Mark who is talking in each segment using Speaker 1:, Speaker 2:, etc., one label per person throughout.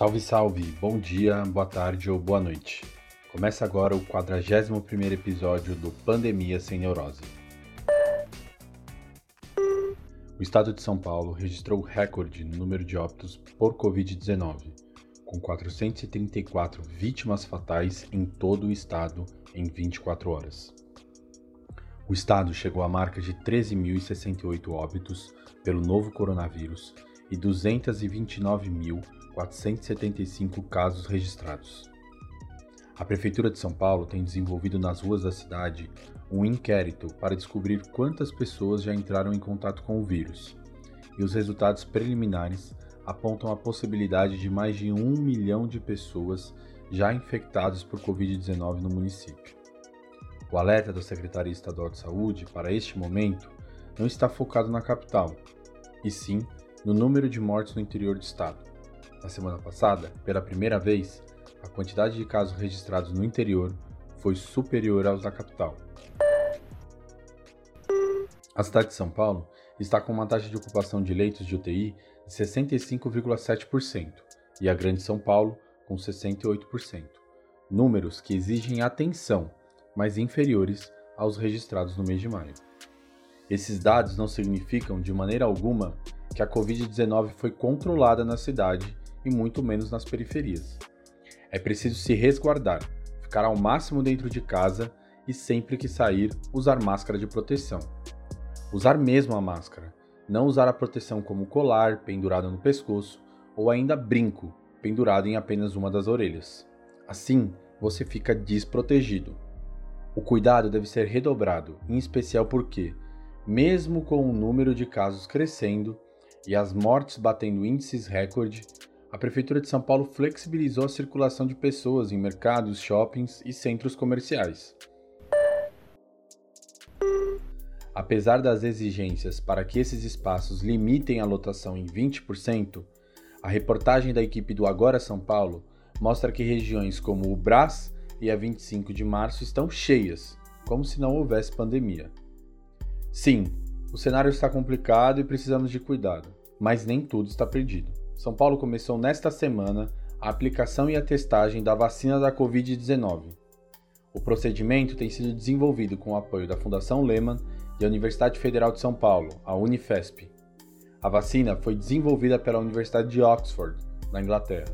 Speaker 1: Salve, salve! Bom dia, boa tarde ou boa noite. Começa agora o 41º episódio do Pandemia Sem Neurose. O estado de São Paulo registrou recorde no número de óbitos por Covid-19, com 434 vítimas fatais em todo o estado em 24 horas. O estado chegou à marca de 13.068 óbitos pelo novo coronavírus e 229.475 casos registrados. A Prefeitura de São Paulo tem desenvolvido nas ruas da cidade um inquérito para descobrir quantas pessoas já entraram em contato com o vírus, e os resultados preliminares apontam a possibilidade de mais de um milhão de pessoas já infectadas por Covid-19 no município. O alerta da Secretaria Estadual de Saúde para este momento não está focado na capital, e sim no número de mortes no interior do estado. Na semana passada, pela primeira vez, a quantidade de casos registrados no interior foi superior aos da capital. A cidade de São Paulo está com uma taxa de ocupação de leitos de UTI de 65,7% e a Grande São Paulo com 68%. Números que exigem atenção, mas inferiores aos registrados no mês de maio. Esses dados não significam de maneira alguma que a Covid-19 foi controlada na cidade e muito menos nas periferias. É preciso se resguardar, ficar ao máximo dentro de casa e sempre que sair, usar máscara de proteção. Usar mesmo a máscara, não usar a proteção como colar pendurado no pescoço ou ainda brinco pendurado em apenas uma das orelhas. Assim, você fica desprotegido. O cuidado deve ser redobrado, em especial porque, mesmo com o número de casos crescendo e as mortes batendo índices recorde, a Prefeitura de São Paulo flexibilizou a circulação de pessoas em mercados, shoppings e centros comerciais. Apesar das exigências para que esses espaços limitem a lotação em 20%, a reportagem da equipe do Agora São Paulo mostra que regiões como o Brás e a 25 de março estão cheias, como se não houvesse pandemia. Sim, o cenário está complicado e precisamos de cuidado, mas nem tudo está perdido. São Paulo começou nesta semana a aplicação e a testagem da vacina da Covid-19. O procedimento tem sido desenvolvido com o apoio da Fundação Lehman e a Universidade Federal de São Paulo, a Unifesp. A vacina foi desenvolvida pela Universidade de Oxford, na Inglaterra.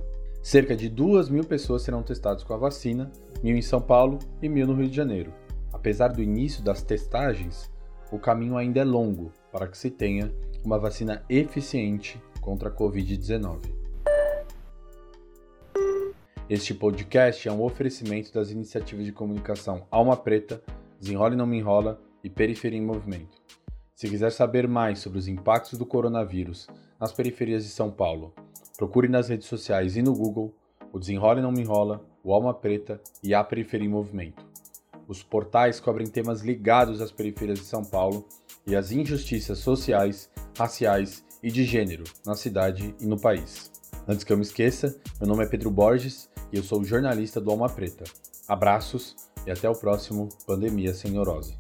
Speaker 1: Cerca de 2 mil pessoas serão testadas com a vacina, mil em São Paulo e mil no Rio de Janeiro. Apesar do início das testagens, o caminho ainda é longo para que se tenha uma vacina eficiente contra a Covid-19. Este podcast é um oferecimento das iniciativas de comunicação Alma Preta, Desenrola e Não Me Enrola e Periferia em Movimento. Se quiser saber mais sobre os impactos do coronavírus nas periferias de São Paulo, procure nas redes sociais e no Google o Desenrola e Não Me Enrola, o Alma Preta e a Periferia em Movimento. Os portais cobrem temas ligados às periferias de São Paulo e às injustiças sociais, raciais e de gênero na cidade e no país. Antes que eu me esqueça, meu nome é Pedro Borges e eu sou jornalista do Alma Preta. Abraços e até o próximo Pandemia Sem Neurose.